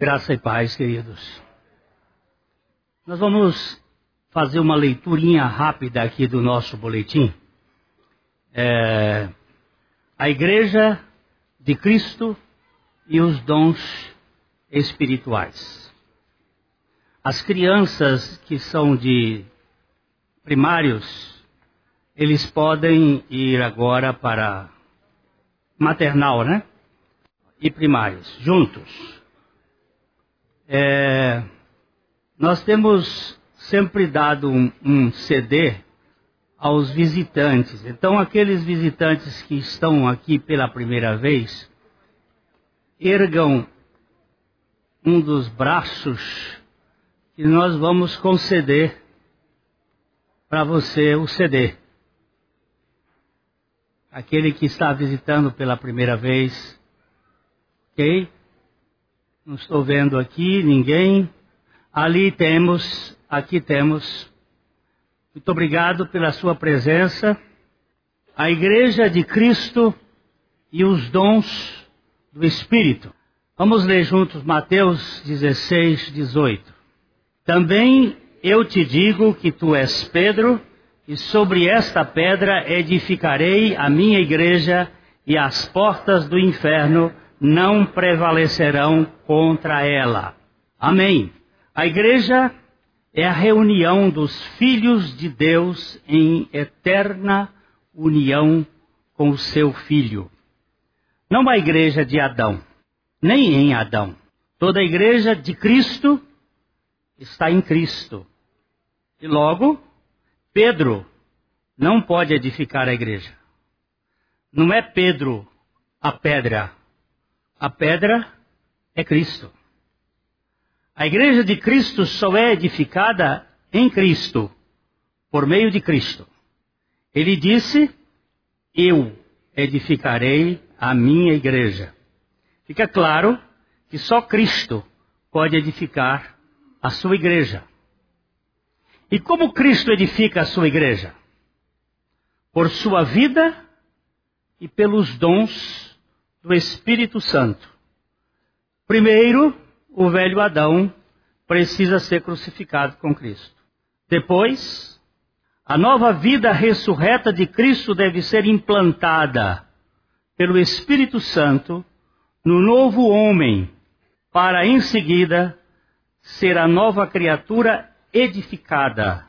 Graça e paz, queridos. Nós vamos fazer uma leiturinha rápida aqui do nosso boletim. É, a Igreja de Cristo e os dons espirituais. As crianças que são de primários, eles podem ir agora para maternal, né? E primários, juntos. É, nós temos sempre dado um, um CD aos visitantes. Então, aqueles visitantes que estão aqui pela primeira vez, ergam um dos braços que nós vamos conceder para você o CD. Aquele que está visitando pela primeira vez, ok? Não estou vendo aqui ninguém. Ali temos, aqui temos. Muito obrigado pela sua presença. A Igreja de Cristo e os dons do Espírito. Vamos ler juntos Mateus 16, 18. Também eu te digo que tu és Pedro, e sobre esta pedra edificarei a minha igreja, e as portas do inferno não prevalecerão contra ela. Amém. A igreja é a reunião dos filhos de Deus em eterna união com o seu filho. Não a igreja de Adão, nem em Adão. Toda a igreja de Cristo está em Cristo. E logo, Pedro não pode edificar a igreja. Não é Pedro a pedra, a pedra é Cristo. A igreja de Cristo só é edificada em Cristo, por meio de Cristo. Ele disse: Eu edificarei a minha igreja. Fica claro que só Cristo pode edificar a sua igreja. E como Cristo edifica a sua igreja? Por sua vida e pelos dons do Espírito Santo. Primeiro, o velho Adão precisa ser crucificado com Cristo. Depois, a nova vida ressurreta de Cristo deve ser implantada pelo Espírito Santo no novo homem, para em seguida ser a nova criatura edificada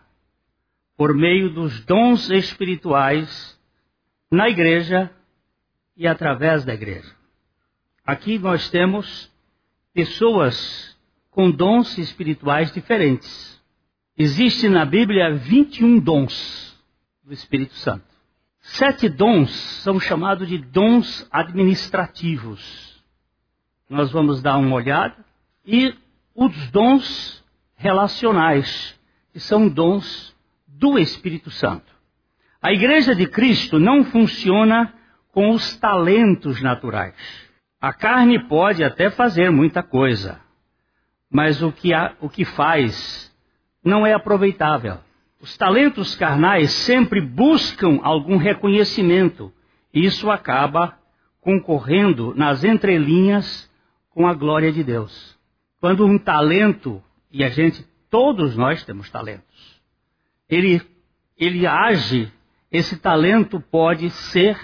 por meio dos dons espirituais na igreja e através da igreja. Aqui nós temos pessoas com dons espirituais diferentes. Existe na Bíblia 21 dons do Espírito Santo. Sete dons são chamados de dons administrativos. Nós vamos dar uma olhada. E os dons relacionais, que são dons do Espírito Santo. A igreja de Cristo não funciona com os talentos naturais. A carne pode até fazer muita coisa, mas o que, o que faz não é aproveitável. Os talentos carnais sempre buscam algum reconhecimento, e isso acaba concorrendo nas entrelinhas com a glória de Deus. Quando um talento, e a gente, todos nós temos talentos, ele, ele age, esse talento pode ser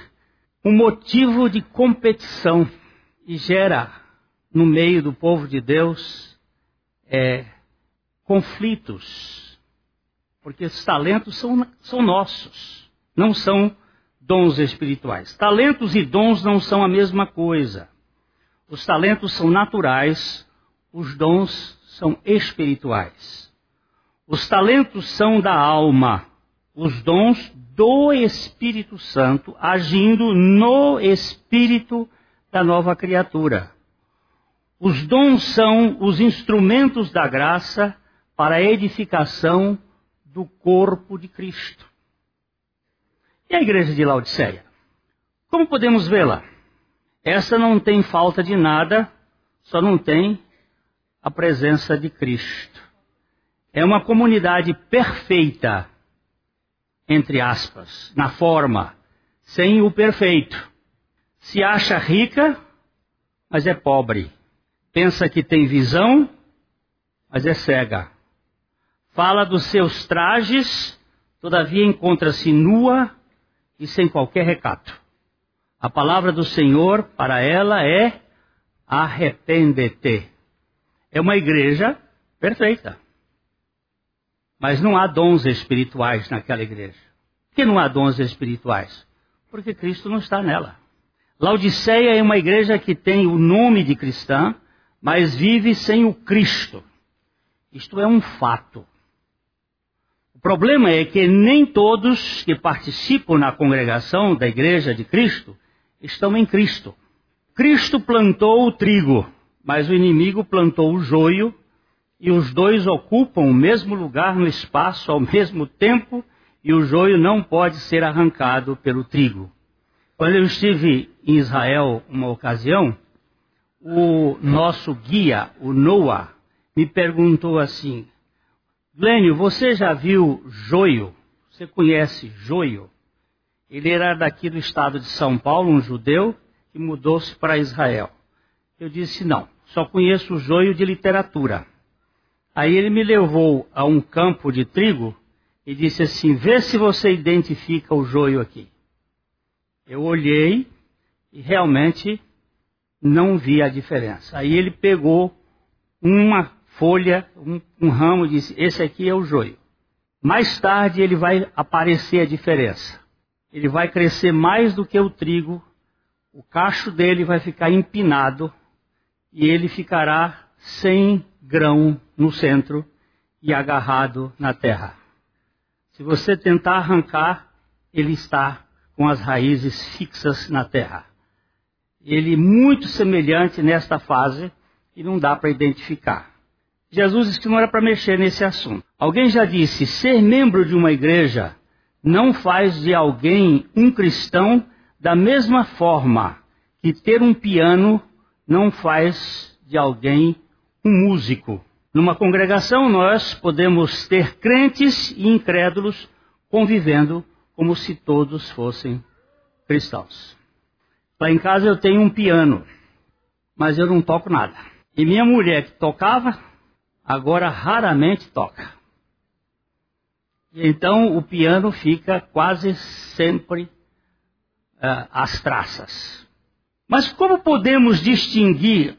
um motivo de competição e gera no meio do povo de Deus é, conflitos, porque esses talentos são, são nossos, não são dons espirituais. Talentos e dons não são a mesma coisa. Os talentos são naturais, os dons são espirituais. Os talentos são da alma, os dons do Espírito Santo agindo no espírito da nova criatura. Os dons são os instrumentos da graça para a edificação do corpo de Cristo. E a igreja de Laodiceia? Como podemos vê-la? Essa não tem falta de nada, só não tem a presença de Cristo. É uma comunidade perfeita entre aspas, na forma, sem o perfeito. Se acha rica, mas é pobre. pensa que tem visão, mas é cega. Fala dos seus trajes, todavia encontra-se nua e sem qualquer recato. A palavra do Senhor para ela é arrepende-te. É uma igreja perfeita. Mas não há dons espirituais naquela igreja. Por que não há dons espirituais? Porque Cristo não está nela. Laodiceia é uma igreja que tem o nome de cristã, mas vive sem o Cristo. Isto é um fato. O problema é que nem todos que participam na congregação da igreja de Cristo estão em Cristo. Cristo plantou o trigo, mas o inimigo plantou o joio, e os dois ocupam o mesmo lugar no espaço ao mesmo tempo, e o joio não pode ser arrancado pelo trigo. Quando eu estive em Israel uma ocasião, o nosso guia, o Noah, me perguntou assim: Glênio, você já viu joio? Você conhece joio? Ele era daqui do estado de São Paulo, um judeu, que mudou-se para Israel. Eu disse: não, só conheço o joio de literatura. Aí ele me levou a um campo de trigo e disse assim: vê se você identifica o joio aqui. Eu olhei e realmente não vi a diferença. Aí ele pegou uma folha, um, um ramo e disse: Esse aqui é o joio. Mais tarde ele vai aparecer a diferença. Ele vai crescer mais do que o trigo, o cacho dele vai ficar empinado e ele ficará sem grão no centro e agarrado na terra. Se você tentar arrancar, ele está com as raízes fixas na terra. Ele é muito semelhante nesta fase e não dá para identificar. Jesus disse que não era para mexer nesse assunto. Alguém já disse: ser membro de uma igreja não faz de alguém um cristão da mesma forma que ter um piano não faz de alguém um músico. Numa congregação, nós podemos ter crentes e incrédulos convivendo como se todos fossem cristãos. Lá em casa eu tenho um piano, mas eu não toco nada. E minha mulher que tocava, agora raramente toca. Então o piano fica quase sempre uh, às traças. Mas como podemos distinguir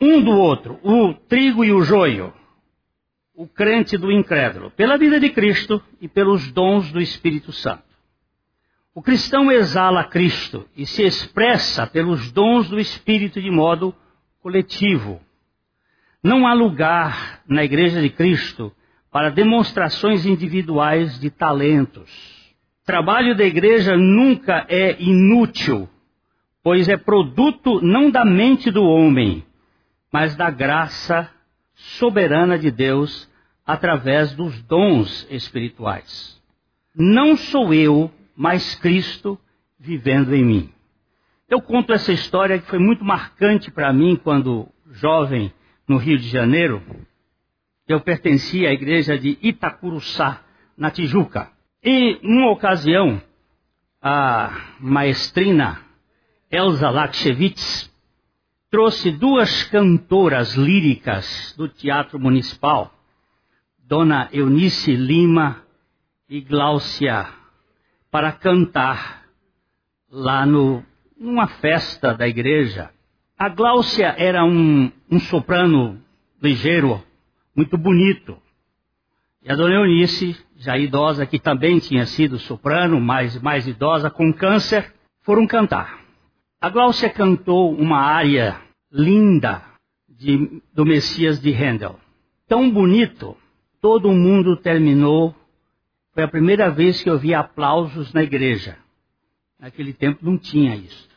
um do outro, o trigo e o joio? O crente do incrédulo? Pela vida de Cristo e pelos dons do Espírito Santo. O cristão exala Cristo e se expressa pelos dons do Espírito de modo coletivo. Não há lugar na Igreja de Cristo para demonstrações individuais de talentos. O trabalho da igreja nunca é inútil, pois é produto não da mente do homem, mas da graça soberana de Deus através dos dons espirituais. Não sou eu mas Cristo vivendo em mim. Eu conto essa história que foi muito marcante para mim quando jovem no Rio de Janeiro. Eu pertencia à igreja de Itacuruçá, na Tijuca. E, numa ocasião, a maestrina Elza Lakshevitz trouxe duas cantoras líricas do Teatro Municipal, Dona Eunice Lima e Gláucia para cantar lá no, numa festa da igreja. A Gláucia era um, um soprano ligeiro, muito bonito. E a dona Eunice, já idosa, que também tinha sido soprano, mas mais idosa, com câncer, foram cantar. A Gláucia cantou uma área linda de, do Messias de Handel. Tão bonito, todo mundo terminou foi a primeira vez que eu vi aplausos na igreja. Naquele tempo não tinha isso.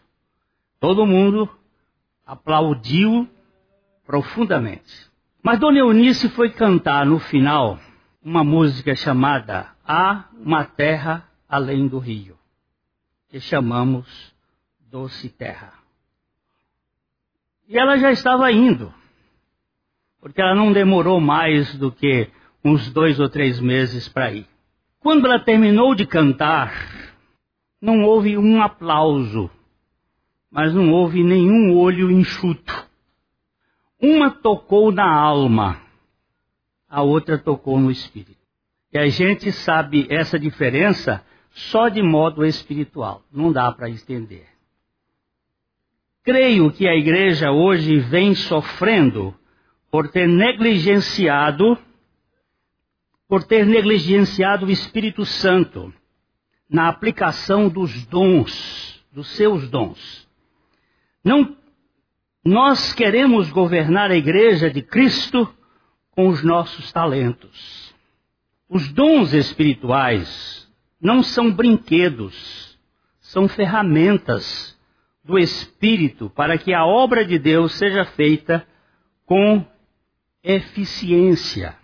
Todo mundo aplaudiu profundamente. Mas Dona Eunice foi cantar no final uma música chamada Há uma terra além do rio, que chamamos Doce Terra. E ela já estava indo, porque ela não demorou mais do que uns dois ou três meses para ir. Quando ela terminou de cantar, não houve um aplauso, mas não houve nenhum olho enxuto. Uma tocou na alma, a outra tocou no espírito. E a gente sabe essa diferença só de modo espiritual, não dá para entender. Creio que a igreja hoje vem sofrendo por ter negligenciado por ter negligenciado o Espírito Santo na aplicação dos dons, dos seus dons. Não nós queremos governar a igreja de Cristo com os nossos talentos. Os dons espirituais não são brinquedos, são ferramentas do Espírito para que a obra de Deus seja feita com eficiência.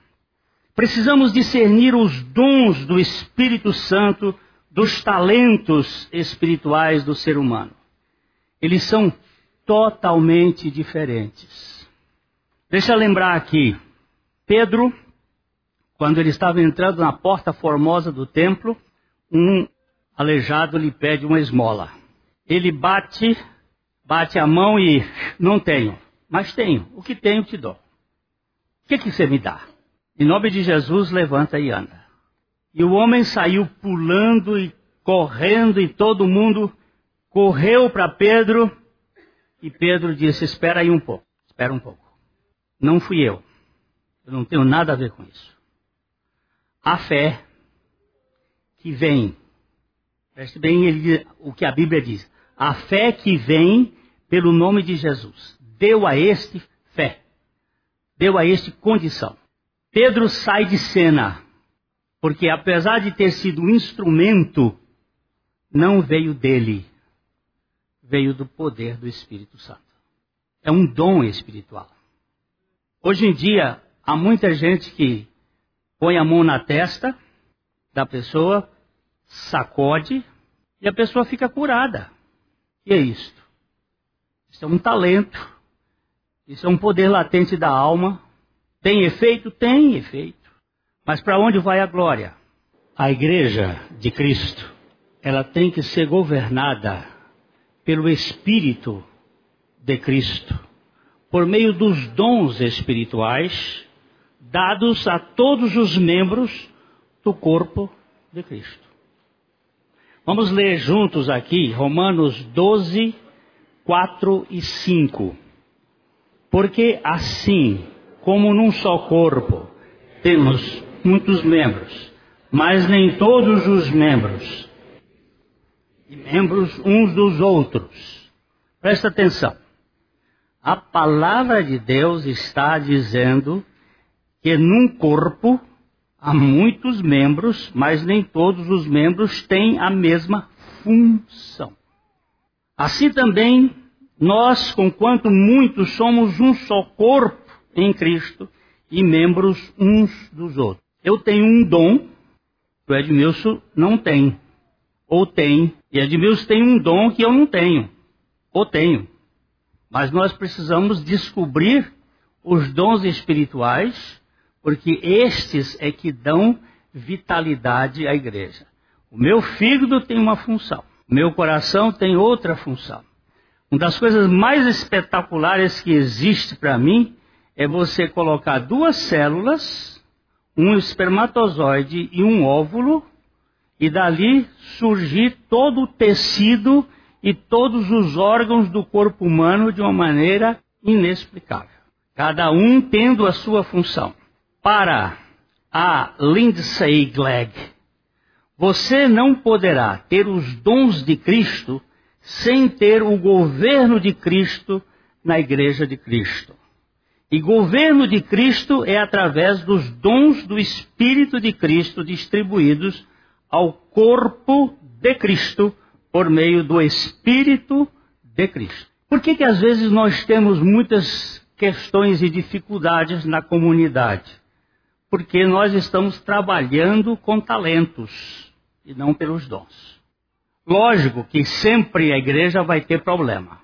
Precisamos discernir os dons do Espírito Santo dos talentos espirituais do ser humano. Eles são totalmente diferentes. Deixa eu lembrar aqui, Pedro, quando ele estava entrando na porta formosa do templo, um aleijado lhe pede uma esmola. Ele bate, bate a mão e não tenho, mas tenho. O que tenho te dou. O que, que você me dá? Em nome de Jesus, levanta e anda. E o homem saiu pulando e correndo, e todo mundo correu para Pedro. E Pedro disse: Espera aí um pouco, espera um pouco. Não fui eu. Eu não tenho nada a ver com isso. A fé que vem, preste bem ele, o que a Bíblia diz: a fé que vem pelo nome de Jesus deu a este fé, deu a este condição. Pedro sai de cena, porque apesar de ter sido instrumento, não veio dele, veio do poder do Espírito Santo. É um dom espiritual. Hoje em dia, há muita gente que põe a mão na testa da pessoa, sacode e a pessoa fica curada. E é isto. Isso é um talento. Isso é um poder latente da alma tem efeito? Tem efeito. Mas para onde vai a glória? A igreja de Cristo, ela tem que ser governada pelo Espírito de Cristo, por meio dos dons espirituais dados a todos os membros do corpo de Cristo. Vamos ler juntos aqui Romanos 12, 4 e 5. Porque assim como num só corpo temos muitos membros, mas nem todos os membros, e membros uns dos outros. Presta atenção. A palavra de Deus está dizendo que num corpo há muitos membros, mas nem todos os membros têm a mesma função. Assim também, nós, conquanto muitos, somos um só corpo em Cristo e membros uns dos outros. Eu tenho um dom que o Edmilson não tem. Ou tem. E Edmilson tem um dom que eu não tenho. Ou tenho. Mas nós precisamos descobrir os dons espirituais, porque estes é que dão vitalidade à igreja. O meu fígado tem uma função. O meu coração tem outra função. Uma das coisas mais espetaculares que existe para mim é você colocar duas células, um espermatozoide e um óvulo, e dali surgir todo o tecido e todos os órgãos do corpo humano de uma maneira inexplicável. Cada um tendo a sua função. Para a Lindsay Glegg, você não poderá ter os dons de Cristo sem ter o governo de Cristo na igreja de Cristo. E governo de Cristo é através dos dons do Espírito de Cristo distribuídos ao corpo de Cristo por meio do Espírito de Cristo. Por que, que às vezes nós temos muitas questões e dificuldades na comunidade? Porque nós estamos trabalhando com talentos e não pelos dons. Lógico que sempre a igreja vai ter problema.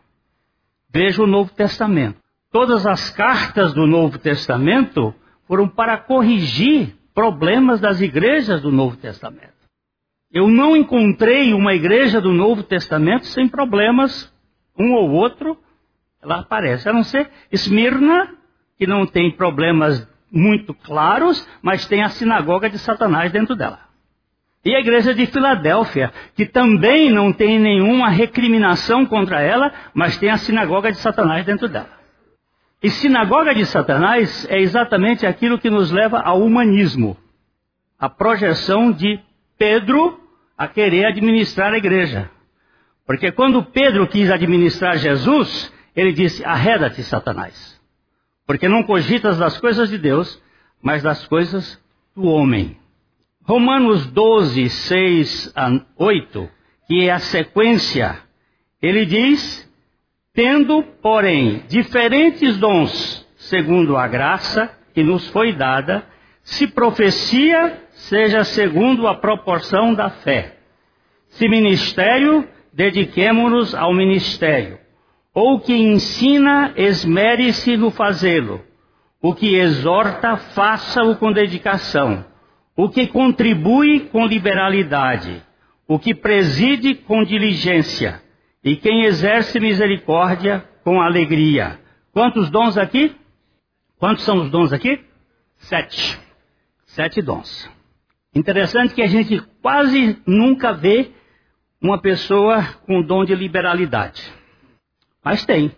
Veja o Novo Testamento. Todas as cartas do Novo Testamento foram para corrigir problemas das igrejas do Novo Testamento. Eu não encontrei uma igreja do Novo Testamento sem problemas, um ou outro, ela aparece, a não ser Esmirna que não tem problemas muito claros, mas tem a sinagoga de Satanás dentro dela. E a igreja de Filadélfia, que também não tem nenhuma recriminação contra ela, mas tem a sinagoga de Satanás dentro dela. E sinagoga de Satanás é exatamente aquilo que nos leva ao humanismo. A projeção de Pedro a querer administrar a igreja. Porque quando Pedro quis administrar Jesus, ele disse: Arreda-te, Satanás. Porque não cogitas das coisas de Deus, mas das coisas do homem. Romanos 12, 6 a 8, que é a sequência, ele diz: Tendo, porém, diferentes dons, segundo a graça que nos foi dada, se profecia, seja segundo a proporção da fé. Se ministério, dediquemo-nos ao ministério. Ou que ensina, esmere-se no fazê-lo. O que exorta, faça-o com dedicação. O que contribui com liberalidade. O que preside com diligência. E quem exerce misericórdia com alegria. Quantos dons aqui? Quantos são os dons aqui? Sete. Sete dons. Interessante que a gente quase nunca vê uma pessoa com dom de liberalidade. Mas tem.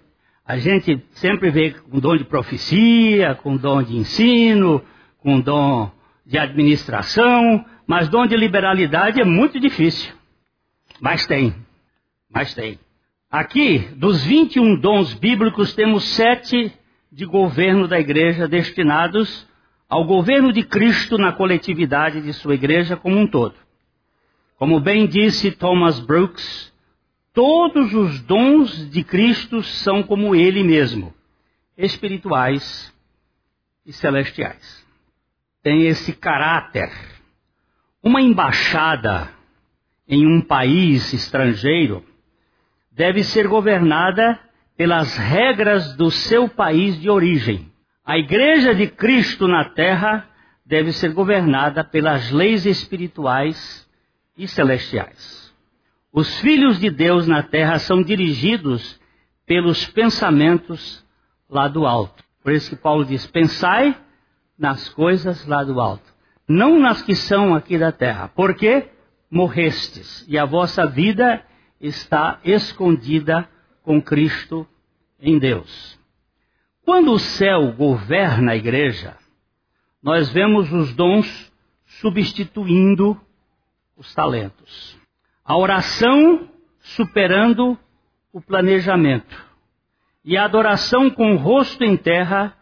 A gente sempre vê com dom de profecia, com dom de ensino, com dom de administração, mas dom de liberalidade é muito difícil. Mas tem. Mas tem. Aqui, dos 21 dons bíblicos, temos sete de governo da igreja destinados ao governo de Cristo na coletividade de sua igreja como um todo. Como bem disse Thomas Brooks, Todos os dons de Cristo são como Ele mesmo, espirituais e celestiais. Tem esse caráter. Uma embaixada em um país estrangeiro deve ser governada pelas regras do seu país de origem. A Igreja de Cristo na Terra deve ser governada pelas leis espirituais e celestiais. Os filhos de Deus na terra são dirigidos pelos pensamentos lá do alto. Por isso que Paulo diz: pensai nas coisas lá do alto, não nas que são aqui da terra, porque morrestes e a vossa vida está escondida com Cristo em Deus. Quando o céu governa a igreja, nós vemos os dons substituindo os talentos. A oração superando o planejamento. E a adoração com o rosto em terra,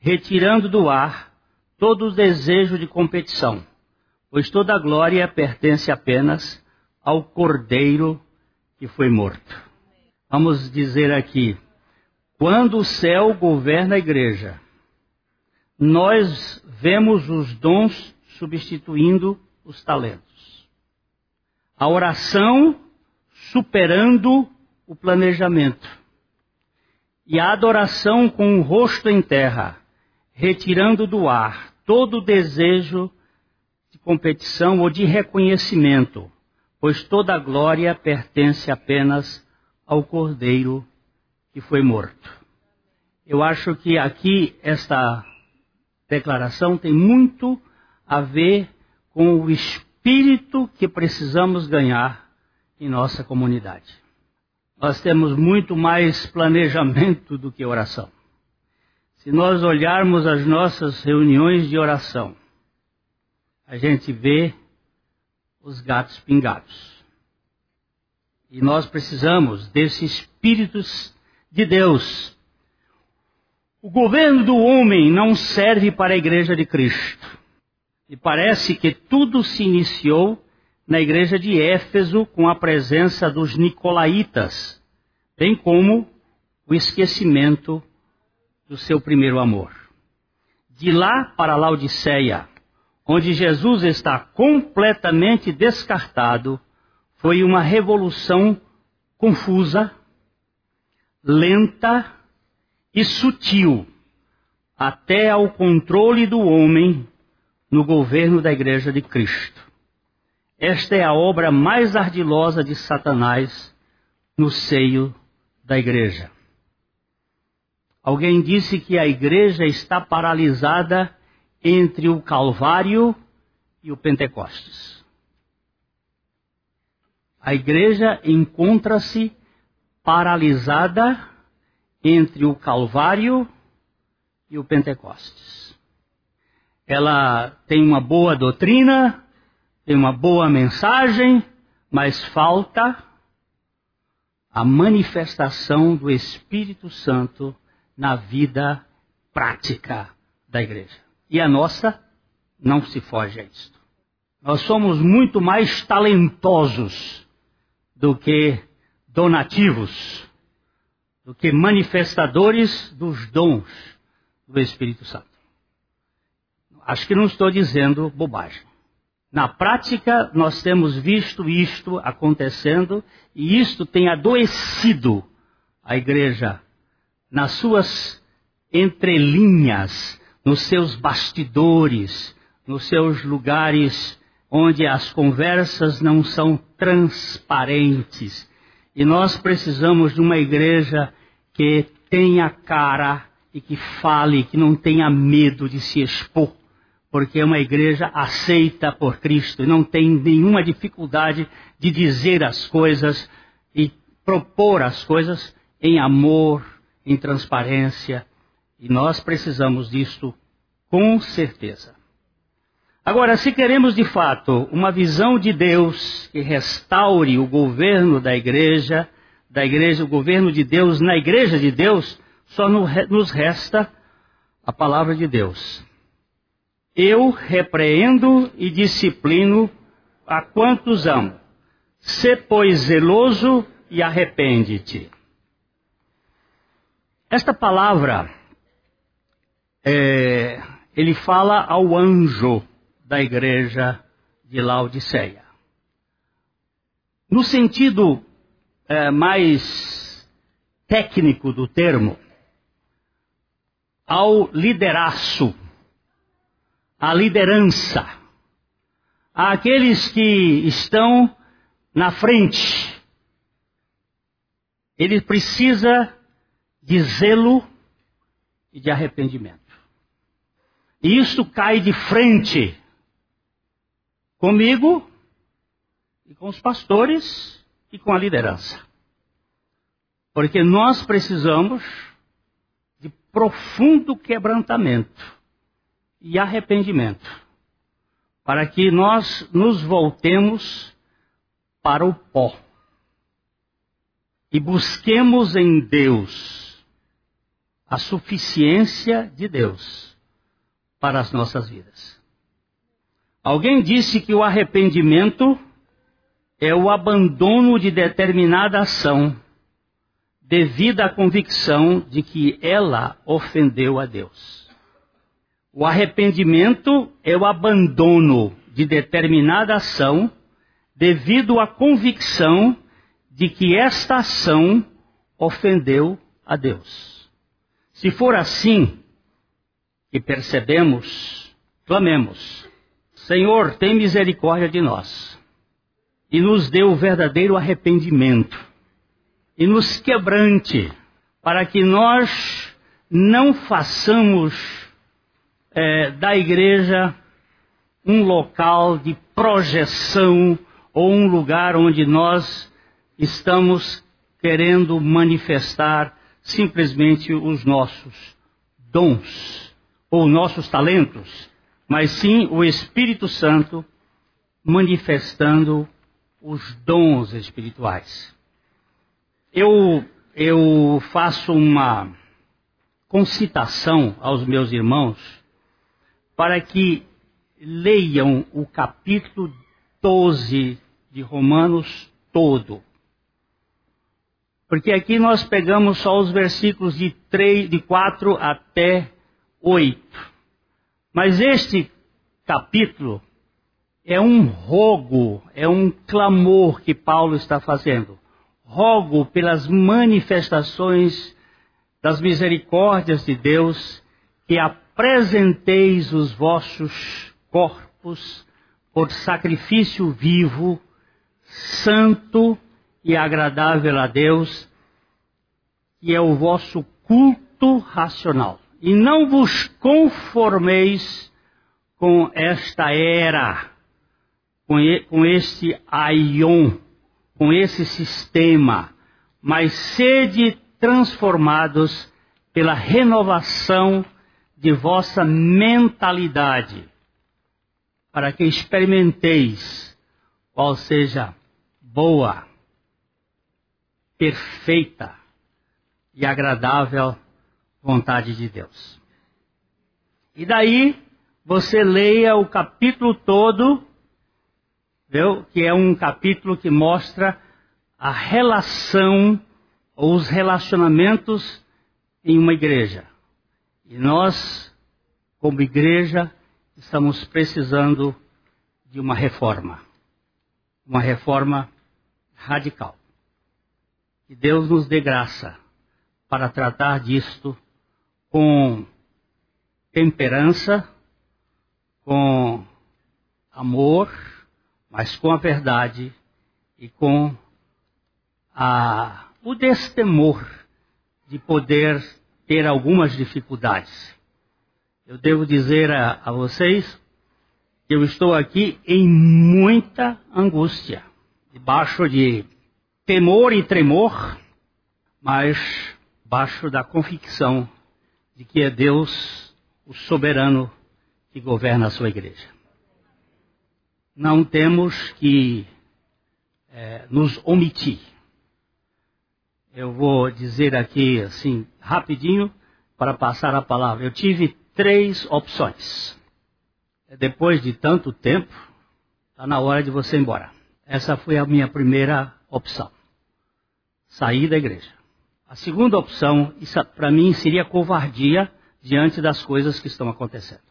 retirando do ar todo o desejo de competição, pois toda a glória pertence apenas ao Cordeiro que foi morto. Vamos dizer aqui, quando o céu governa a igreja, nós vemos os dons substituindo os talentos a oração superando o planejamento, e a adoração com o rosto em terra, retirando do ar todo desejo de competição ou de reconhecimento, pois toda a glória pertence apenas ao Cordeiro que foi morto. Eu acho que aqui esta declaração tem muito a ver com o espírito espírito que precisamos ganhar em nossa comunidade. Nós temos muito mais planejamento do que oração. Se nós olharmos as nossas reuniões de oração, a gente vê os gatos pingados. E nós precisamos desses espíritos de Deus. O governo do homem não serve para a igreja de Cristo. E parece que tudo se iniciou na igreja de Éfeso com a presença dos nicolaítas, bem como o esquecimento do seu primeiro amor. De lá para Laodiceia, onde Jesus está completamente descartado, foi uma revolução confusa, lenta e sutil, até ao controle do homem no governo da Igreja de Cristo. Esta é a obra mais ardilosa de Satanás no seio da Igreja. Alguém disse que a igreja está paralisada entre o Calvário e o Pentecostes. A igreja encontra-se paralisada entre o Calvário e o Pentecostes. Ela tem uma boa doutrina, tem uma boa mensagem, mas falta a manifestação do Espírito Santo na vida prática da igreja. E a nossa não se foge a isto. Nós somos muito mais talentosos do que donativos, do que manifestadores dos dons do Espírito Santo. Acho que não estou dizendo bobagem. Na prática, nós temos visto isto acontecendo e isto tem adoecido a igreja nas suas entrelinhas, nos seus bastidores, nos seus lugares onde as conversas não são transparentes. E nós precisamos de uma igreja que tenha cara e que fale, que não tenha medo de se expor, porque é uma igreja aceita por Cristo e não tem nenhuma dificuldade de dizer as coisas e propor as coisas em amor, em transparência, e nós precisamos disso com certeza. Agora, se queremos de fato uma visão de Deus que restaure o governo da igreja, da igreja, o governo de Deus na igreja de Deus, só nos resta a palavra de Deus. Eu repreendo e disciplino a quantos amo. Se, pois, zeloso e arrepende-te. Esta palavra, é, ele fala ao anjo da igreja de Laodiceia. No sentido é, mais técnico do termo, ao lideraço, à liderança, àqueles que estão na frente. Ele precisa de zelo e de arrependimento. E isso cai de frente comigo e com os pastores e com a liderança. Porque nós precisamos de profundo quebrantamento e arrependimento para que nós nos voltemos para o pó e busquemos em Deus a suficiência de Deus para as nossas vidas. Alguém disse que o arrependimento é o abandono de determinada ação devido à convicção de que ela ofendeu a Deus. O arrependimento é o abandono de determinada ação devido à convicção de que esta ação ofendeu a Deus. Se for assim, e percebemos, clamemos: Senhor, tem misericórdia de nós, e nos dê o verdadeiro arrependimento, e nos quebrante, para que nós não façamos é, da igreja um local de projeção ou um lugar onde nós estamos querendo manifestar simplesmente os nossos dons ou nossos talentos, mas sim o Espírito Santo manifestando os dons espirituais. Eu, eu faço uma concitação aos meus irmãos para que leiam o capítulo 12 de Romanos todo. Porque aqui nós pegamos só os versículos de, 3, de 4 até 8. Mas este capítulo é um rogo, é um clamor que Paulo está fazendo. Rogo pelas manifestações das misericórdias de Deus que apresenteis os vossos corpos por sacrifício vivo, santo e agradável a Deus, que é o vosso culto racional. E não vos conformeis com esta era, com, com este aion, com esse sistema, mas sede transformados pela renovação de vossa mentalidade, para que experimenteis qual seja boa, perfeita e agradável vontade de Deus. E daí você leia o capítulo todo, viu? que é um capítulo que mostra a relação ou os relacionamentos em uma igreja. E nós, como igreja, estamos precisando de uma reforma. Uma reforma radical. Que Deus nos dê graça para tratar disto com temperança, com amor, mas com a verdade e com a, o destemor de poder ter algumas dificuldades. Eu devo dizer a, a vocês que eu estou aqui em muita angústia, debaixo de temor e tremor, mas baixo da convicção de que é Deus o soberano que governa a sua igreja. Não temos que é, nos omitir. Eu vou dizer aqui assim rapidinho para passar a palavra. Eu tive três opções. Depois de tanto tempo, está na hora de você ir embora. Essa foi a minha primeira opção sair da igreja. A segunda opção, para mim seria covardia diante das coisas que estão acontecendo.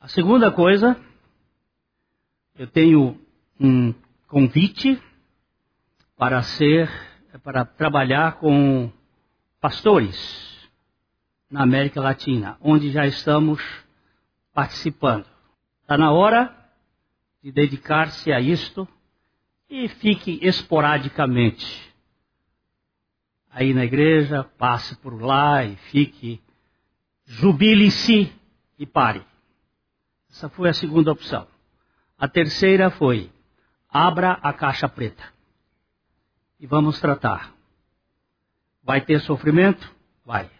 A segunda coisa, eu tenho um convite para ser, para trabalhar com pastores na América Latina, onde já estamos participando. Está na hora de dedicar-se a isto e fique esporadicamente aí na igreja, passe por lá e fique, jubile-se e pare. Essa foi a segunda opção. A terceira foi, abra a caixa preta e vamos tratar. Vai ter sofrimento? Vai.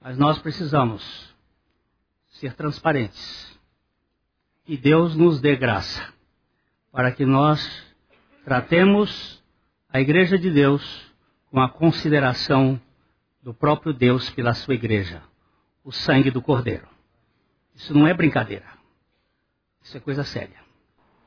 Mas nós precisamos ser transparentes. E Deus nos dê graça para que nós tratemos a Igreja de Deus com a consideração do próprio Deus pela sua Igreja, o sangue do Cordeiro. Isso não é brincadeira. Isso é coisa séria.